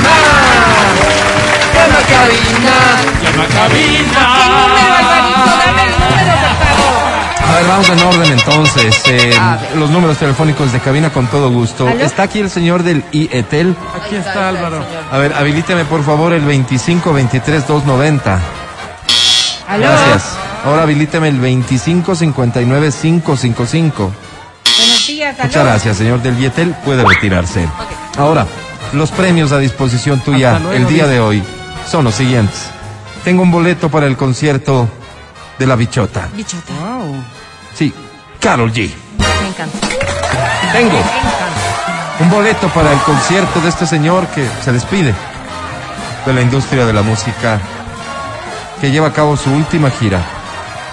llama. Llama a cabina. Llama cabina. ¿Qué número, Alvarito? Dame el número, por favor. A ver, vamos en orden entonces. Eh, los números telefónicos de cabina con todo gusto. ¿Aló? Está aquí el señor del IETEL. Aquí está Álvaro. A ver, habilíteme por favor el 25 23 290. ¿Aló? Gracias. Ahora habilíteme el 25 59 555. Buenos días, ¿aló? Muchas gracias, señor del IETEL. Puede retirarse. Ahora, los premios a disposición tuya luego, el día dice. de hoy son los siguientes. Tengo un boleto para el concierto de la bichota. Bichota. Wow. Sí, Carol G. Me encanta. Tengo Me encanta. un boleto para el concierto de este señor que se despide de la industria de la música, que lleva a cabo su última gira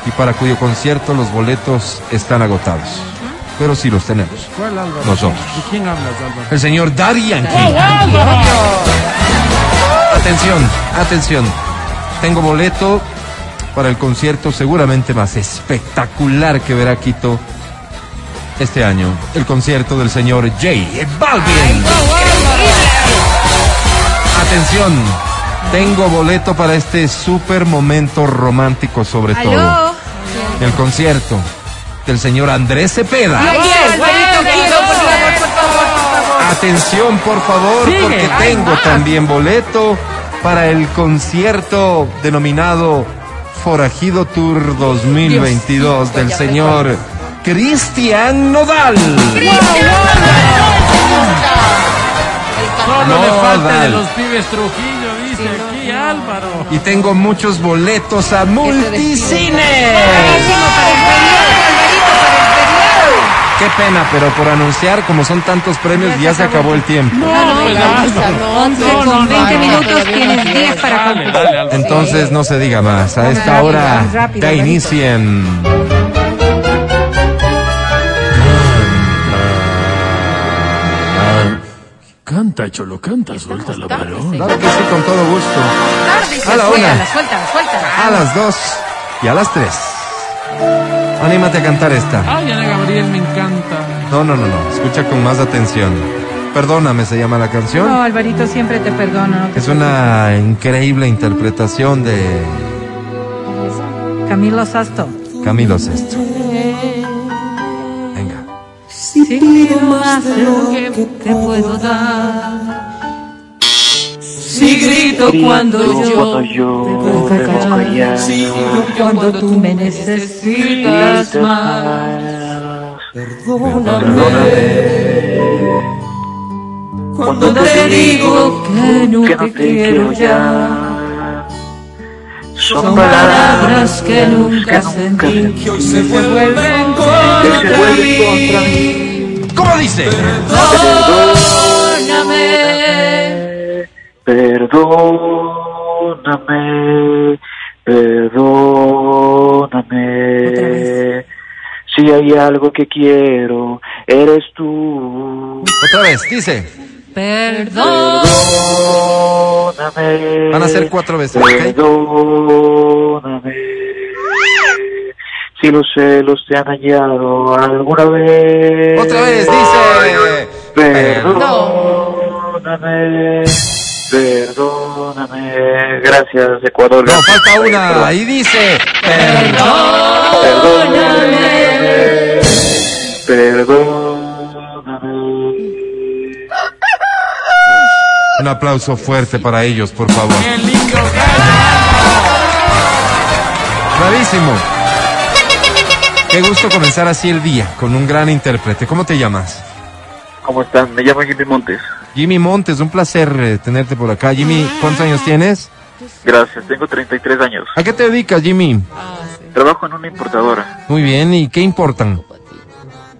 y para cuyo concierto los boletos están agotados. Pero sí los tenemos. ¿Cuál Álvaro? Nosotros. ¿De quién hablas, Álvaro? El señor Daddy Yankee. Atención, atención. Tengo boleto para el concierto seguramente más espectacular que verá Quito este año. El concierto del señor J Balvin. Atención. Tengo boleto para este super momento romántico sobre todo. El concierto del señor Andrés Cepeda. Atención, por favor, Sigue, porque tengo también boleto para el concierto denominado Forajido Tour 2022 del señor Cristian Nodal. Solo No, le falta de los pibes Trujillo, dice aquí Álvaro. Y tengo muchos boletos a multicines. Qué pena, pero por anunciar, como son tantos premios, ya se acabó el tiempo. No. 11 No, no, con no, 20 no, minutos tienes 10 para Álvaro. Entonces no se diga más. A esta Rápido, hora ya inicien. Canta, Cholo, canta, suelta la balón. Claro que sí, con todo gusto. Tarde, A la suéltala, una. suéltala, suéltala. A las dos y a las tres. Anímate a cantar esta. Ay, Ana Gabriel, me encanta. No, no, no, no. Escucha con más atención. Perdóname, se llama la No, canción. Alvarito, siempre te perdono. no te Es una increíble interpretación de Camilo Sasto. Camilo Sesto. Venga. Si pido más de lo que te puedo dar. Si grito cuando yo Cuando yo te callar. Si grito cuando tú me necesitas más. Cuando te digo que no que te te quiero ya. Son palabras que nunca sentí. Que hoy se vuelven contra mí. contra mí. ¿Cómo dice? Perdóname. Perdóname, perdóname. Si hay algo que quiero, eres tú. Otra vez, dice. Perdón. Perdóname. Van a ser cuatro veces. Perdóname. Si los celos te han hallado alguna vez. Otra vez, dice. Perdóname. Perdóname. Gracias, Ecuador. No, Gracias, falta una. Ecuador. Ahí dice. Perdóname. Perdóname. Un aplauso fuerte para ellos, por favor. ¡Qué lindo Bravísimo. Qué gusto comenzar así el día con un gran intérprete. ¿Cómo te llamas? ¿Cómo están? Me llamo Jimmy Montes. Jimmy Montes, un placer eh, tenerte por acá. Jimmy, ¿cuántos años tienes? Gracias, tengo 33 años. ¿A qué te dedicas, Jimmy? Trabajo en una importadora. Muy bien, ¿y qué importan?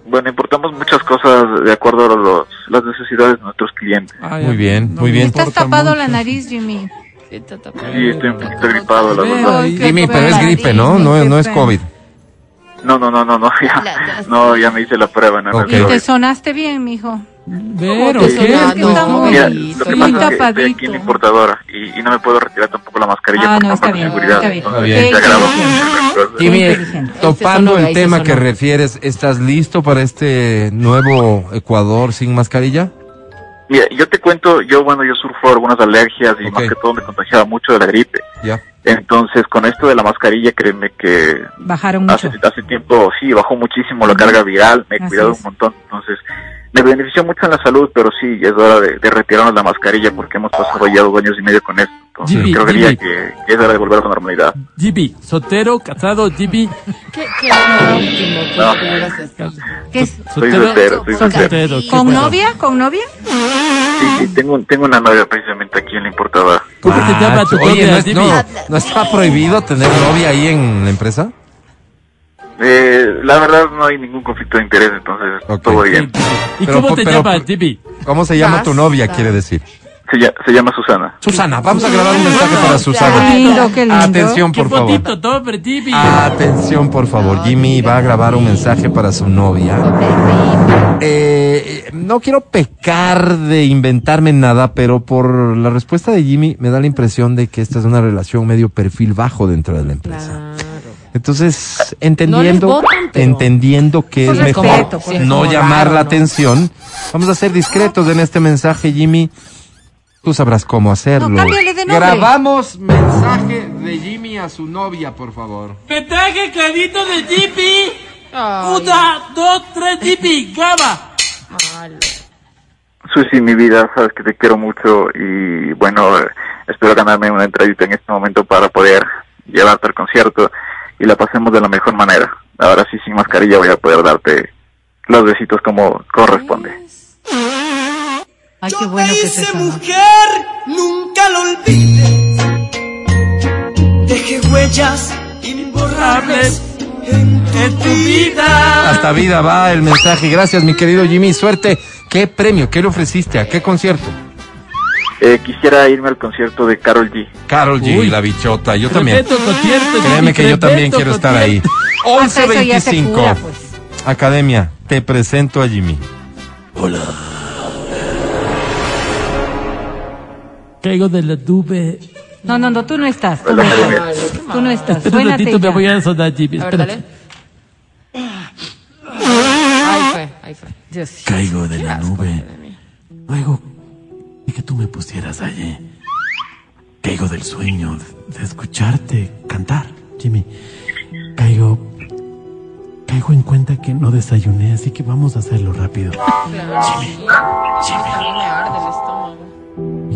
Bueno, importamos muchas cosas de acuerdo a los, las necesidades de nuestros clientes. Ay, Muy bien, muy bien. Estás tapado mucho. la nariz, Jimmy. Sí, estoy un poquito gripado, la Ve, verdad. Jimmy, pero es gripe, ¿no? No, no es COVID. No, no, no, no, no, ya, no, ya me hice la prueba, no. Y te sonaste bien, mijo. Pero, Te ¿qué? estoy aquí en la importadora y, y no me puedo retirar tampoco la mascarilla Ah, por no, está bien, seguridad. está bien. Entonces, bien. topando el tema que refieres, ¿estás listo para este nuevo Ecuador sin mascarilla? Mira, yo te cuento, yo bueno, yo sufro algunas alergias y más que todo me contagiaba mucho de la gripe. Ya. Entonces, con esto de la mascarilla, créeme que Bajaron mucho. hace, hace tiempo sí bajó muchísimo la carga viral, me he Así cuidado es. un montón. Entonces, me benefició mucho en la salud, pero sí, es hora de, de retirarnos la mascarilla porque hemos pasado ya dos años y medio con esto. Entonces, creo que, Jimmy. que, que es hora de volver a la normalidad. Gibi, soltero, casado, Gibi. Qué, qué lo último. ¿Qué es? Soy soltero, soy soltero. soltero. qué ¿Con novia? ¿Con novia? Sí, sí, tengo, tengo una novia precisamente aquí en la importada. ¿Cómo se llama tu Macho, Oye, novia, ¿no, es- no, ¿no está prohibido tener novia ahí en la empresa? Eh, la verdad no hay ningún conflicto de interés, entonces Ok. todo bien. ¿Y Pero, cómo te pero- llamas? ¿Cómo se llama tu novia, quiere decir? Se, lla- se llama Susana. Susana, vamos a grabar un mensaje para Qué Susana. lindo, qué lindo. Atención, Qué por favor. Atención, por favor. Jimmy va a grabar un mensaje para su novia. Eh, no quiero pecar de inventarme nada, pero por la respuesta de Jimmy me da la impresión de que esta es una relación medio perfil bajo dentro de la empresa. Entonces, entendiendo, No votan, entendiendo que es mejor respeto, no llamar la atención, vamos a ser discretos en este mensaje, Jimmy. Tú sabrás cómo hacerlo. No, cámbiale de nombre. Grabamos mensaje de Jimmy a su novia, por favor. Me traje cadito de. Ay, Una, dos, tres. Gaba. malo. Susi, mi vida, sabes que te quiero mucho y bueno, espero ganarme una entradita en este momento para poder llevarte al concierto y la pasemos de la mejor manera. Ahora sí, sin mascarilla voy a poder darte los besitos como corresponde. Ay, qué bueno que se mujer, nunca lo olvides. Deje huellas imborrables en En tu vida. Hasta vida va el mensaje. Gracias, mi querido Jimmy. Suerte. ¿Qué premio? ¿Qué le ofreciste? ¿A qué concierto? Eh, quisiera irme al concierto de Carol G. Carol G, Uy. la bichota. Yo también. Créeme que yo también quiero estar ahí. concierto. Hasta eso ya se 11.25. cura, pues. Academia, te presento a Jimmy. Caigo de la nube. No, no, no, tú no estás. Tú no estás. Tú no estás. Espera un ratito, me voy a sonar, ver, Espérate. dale. Ahí fue, ahí fue. Dios. Caigo de la nube. Luego, y que tú me pusieras allí. Caigo del sueño de, de escucharte cantar, Jimmy. Caigo. Caigo en cuenta que no desayuné, así que vamos a hacerlo rápido. Jimmy, A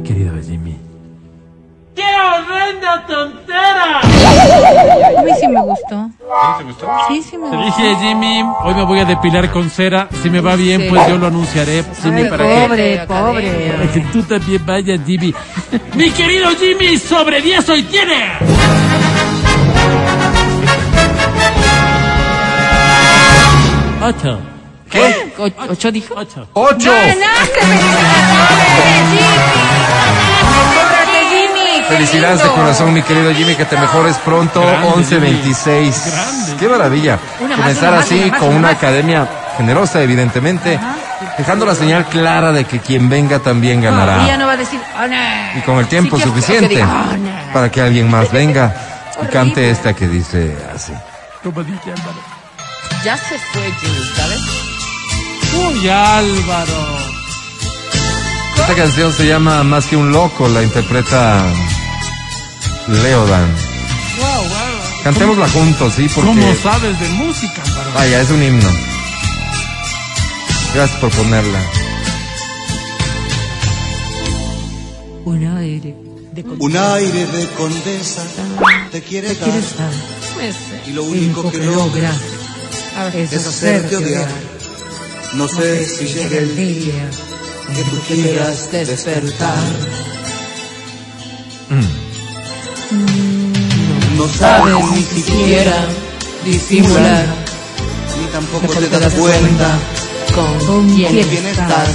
querido Jimmy. ¡Qué horrenda tontera! A mí sí me gustó. ¿Sí te gustó? Sí, sí me Te gustó. dije, Jimmy, hoy me voy a depilar con cera. Si me va bien, Sí. pues yo lo anunciaré, Jimmy, Ay, para que, pobre, para que tú también vayas, Jimmy. Mi querido Jimmy, sobre 10 hoy tiene. Ocho. ¿Qué? ¿Ocho dijo? Ocho. ¡Ocho! ¡Ganaste! ¡Cómprate, Felicidades de corazón, mi querido Jimmy, que te mejores pronto. Grande, 11.26. Grande. Qué maravilla. Una Comenzar más, así una más, con una academia generosa, evidentemente. Dejando la señal clara de que quien venga también ganará. y ya no va a decir, ¡oh, no! y con el tiempo Sí, suficiente que diga, "Oh, no". para que alguien más venga y cante esta que dice así. Como dice Álvaro. Ya se fue Jimmy, ¿sabes? Uy, Álvaro. Esta canción se llama Más que un loco, la interpreta Leodan. Wow, wow. Cantémosla juntos, sí, porque ¿Cómo sabes de música, Álvaro? vaya, es un himno. Gracias por ponerla. Un aire de Un aire de condesa te quiere dar quieres dar. Me sé. y lo único que que logra es es hacerte odiar. No sé si llega el día que tú quieras despertar. No sabes ni siquiera disimular ni tampoco te das cuenta con ¿Con quién estás?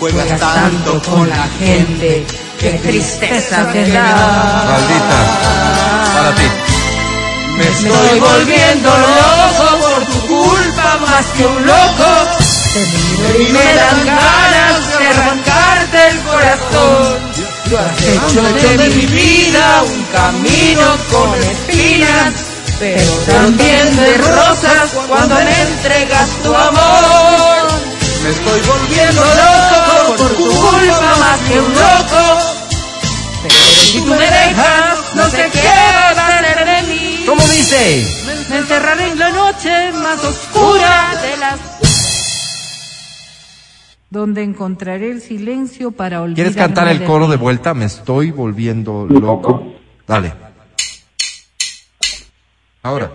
Juegas tanto con la gente Qué tristeza te da. Maldita. Para ti. Me Estoy volviendo loco por tu culpa más que un loco. y Me dan ganas hecho de mi vida un camino con espinas, pero también de rosas cuando me entregas tu amor. me estoy volviendo Loco por tu culpa más que un loco. Pero si tú me dejas, no sé qué vas a hacer de mí. ¿Cómo dice? Me encerraré en la noche más oscura de las... Donde encontraré el silencio para olvidarme ¿Quieres cantar el coro de vuelta? Me estoy volviendo loco. Dale. Ahora.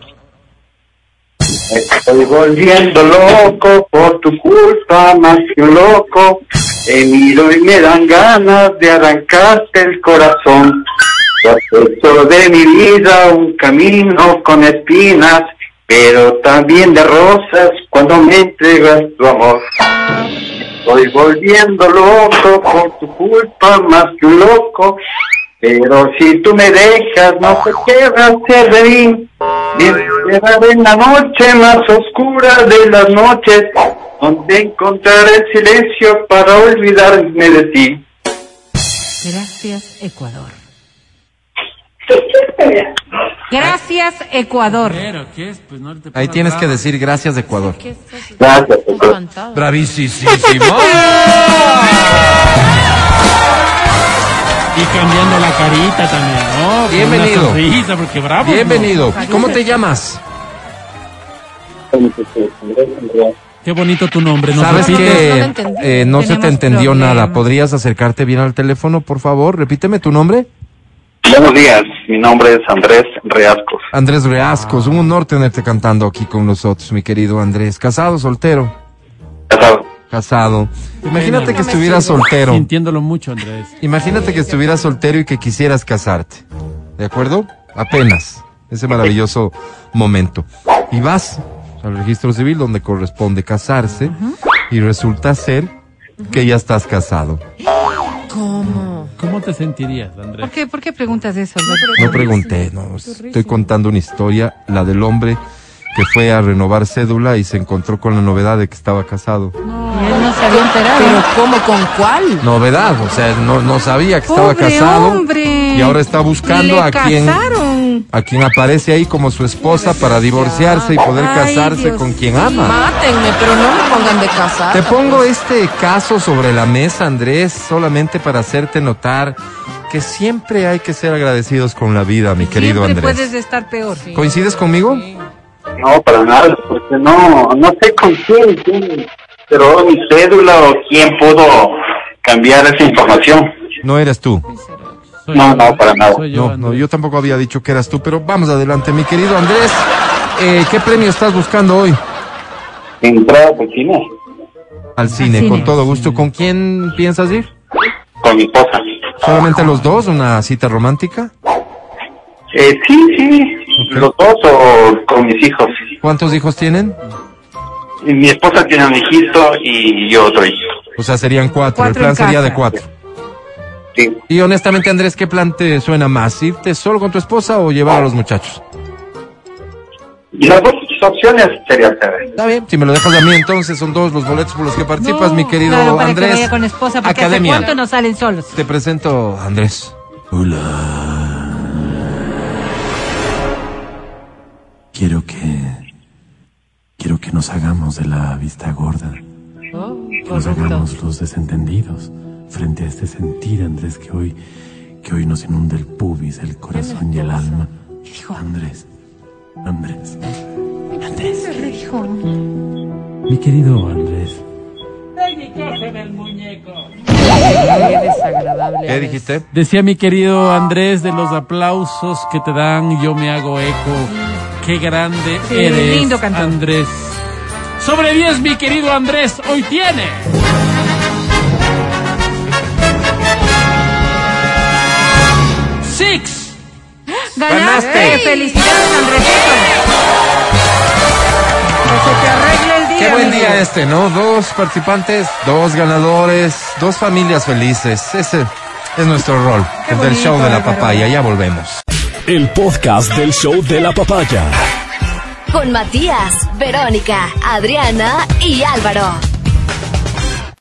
Estoy volviendo loco por tu culpa, más que un loco. Te miro y me dan ganas de arrancarte el corazón. Hecho de mi vida un camino con espinas, pero también de rosas cuando me entregas tu amor. Estoy volviendo loco por tu culpa, más que un loco. Pero si tú me dejas, no sé qué hacer de mí. En la noche más oscura de las noches, donde encontraré silencio para olvidarme de ti. Gracias, Ecuador. Gracias, Ecuador. Pero, ¿qué es? Pues no te Ahí tienes que decir gracias Ecuador. Gracias. Bravísimo. Y cambiando la carita también, ¿no? Bienvenido. Una sonrisa, porque bravo. Bienvenido. ¿Cómo te llamas? ¿no? Qué bonito tu nombre. ¿Nos Sabes que No eh, no se te entendió nada. ¿Podrías acercarte bien al teléfono, por favor? Repíteme tu nombre. Buenos días, mi nombre es Andrés Reascos. Andrés Reascos. Un honor tenerte cantando aquí con nosotros, mi querido Andrés. ¿Casado, soltero? Casado. Casado. Imagínate que estuvieras soltero. Sintiéndolo mucho, Andrés. Imagínate que estuvieras soltero y que quisieras casarte. ¿De acuerdo? Apenas. Ese maravilloso momento. Y vas al registro civil donde corresponde casarse y resulta ser que ya estás casado. ¿Cómo? ¿Cómo te sentirías, Andrés? ¿Por qué, ¿Por qué preguntas eso? Alberto? No pregunté, no. Estoy contando una historia, la del hombre que fue a renovar cédula y se encontró con la novedad de que estaba casado. Y él no se había enterado. ¿Pero cómo? ¿Con cuál? Novedad, o sea, no, no sabía que estaba casado hombre. y ahora está buscando Le a quien a quien aparece ahí como su esposa para divorciarse y poder Ay, casarse Dios con quien mío. ama. Mátenme, pero no me pongan de casar. Te pongo este caso sobre la mesa, Andrés, solamente para hacerte notar que siempre hay que ser agradecidos con la vida, mi querido Siempre Andrés. puedes estar peor. ¿Coincides conmigo? No, para nada, porque no, no sé con quién, quién pero mi cédula o quién pudo cambiar esa información. No eres tú. Soy No, yo, no, para nada. Soy yo, No, yo tampoco había dicho que eras tú, pero vamos adelante, mi querido Andrés. Eh, ¿Qué premio estás buscando hoy? Entrada al cine Al cine, cine. con todo gusto. ¿Con quién piensas ir? con mi esposa. ¿Solamente los dos? ¿Una cita romántica? Eh, sí, sí, los dos o con mis hijos. ¿Cuántos hijos tienen? Mi esposa tiene un hijito y yo otro hijo. O sea, serían cuatro. Cuatro El plan sería de cuatro. Sí. Y honestamente, Andrés, ¿qué plan te suena más? ¿Irte solo con tu esposa o llevar a los muchachos? Las dos opciones serían chévere. Está bien. Si me lo dejas a mí, entonces son dos los boletos por los que participas, No, mi querido claro, para Andrés. Que vaya con esposa, porque Academia. hace cuánto no salen solos. Te presento a Andrés. Hola. Quiero que. Quiero que nos hagamos de la vista gorda. Que nos hagamos los desentendidos frente a este sentir, Andrés, que hoy. que hoy nos inunda el pubis, el corazón y el alma. Andrés. Andrés. Andrés. Mi querido Andrés. Qué desagradable. ¿Qué eres. dijiste? Decía mi querido Andrés de los aplausos que te dan, yo me hago eco. Qué grande Sí, eres, lindo. Andrés. Sobre 10, mi querido Andrés, hoy tiene. Ganaste. Ganaste. Felicidades, Andresito. Que se te arregle el día. Qué buen amigo. día este, ¿no? Dos participantes, dos ganadores, dos familias felices. Ese es nuestro rol, el del bonito, show de la papaya. Ya volvemos. El podcast del show de la papaya. Con Matías, Verónica, Adriana y Álvaro.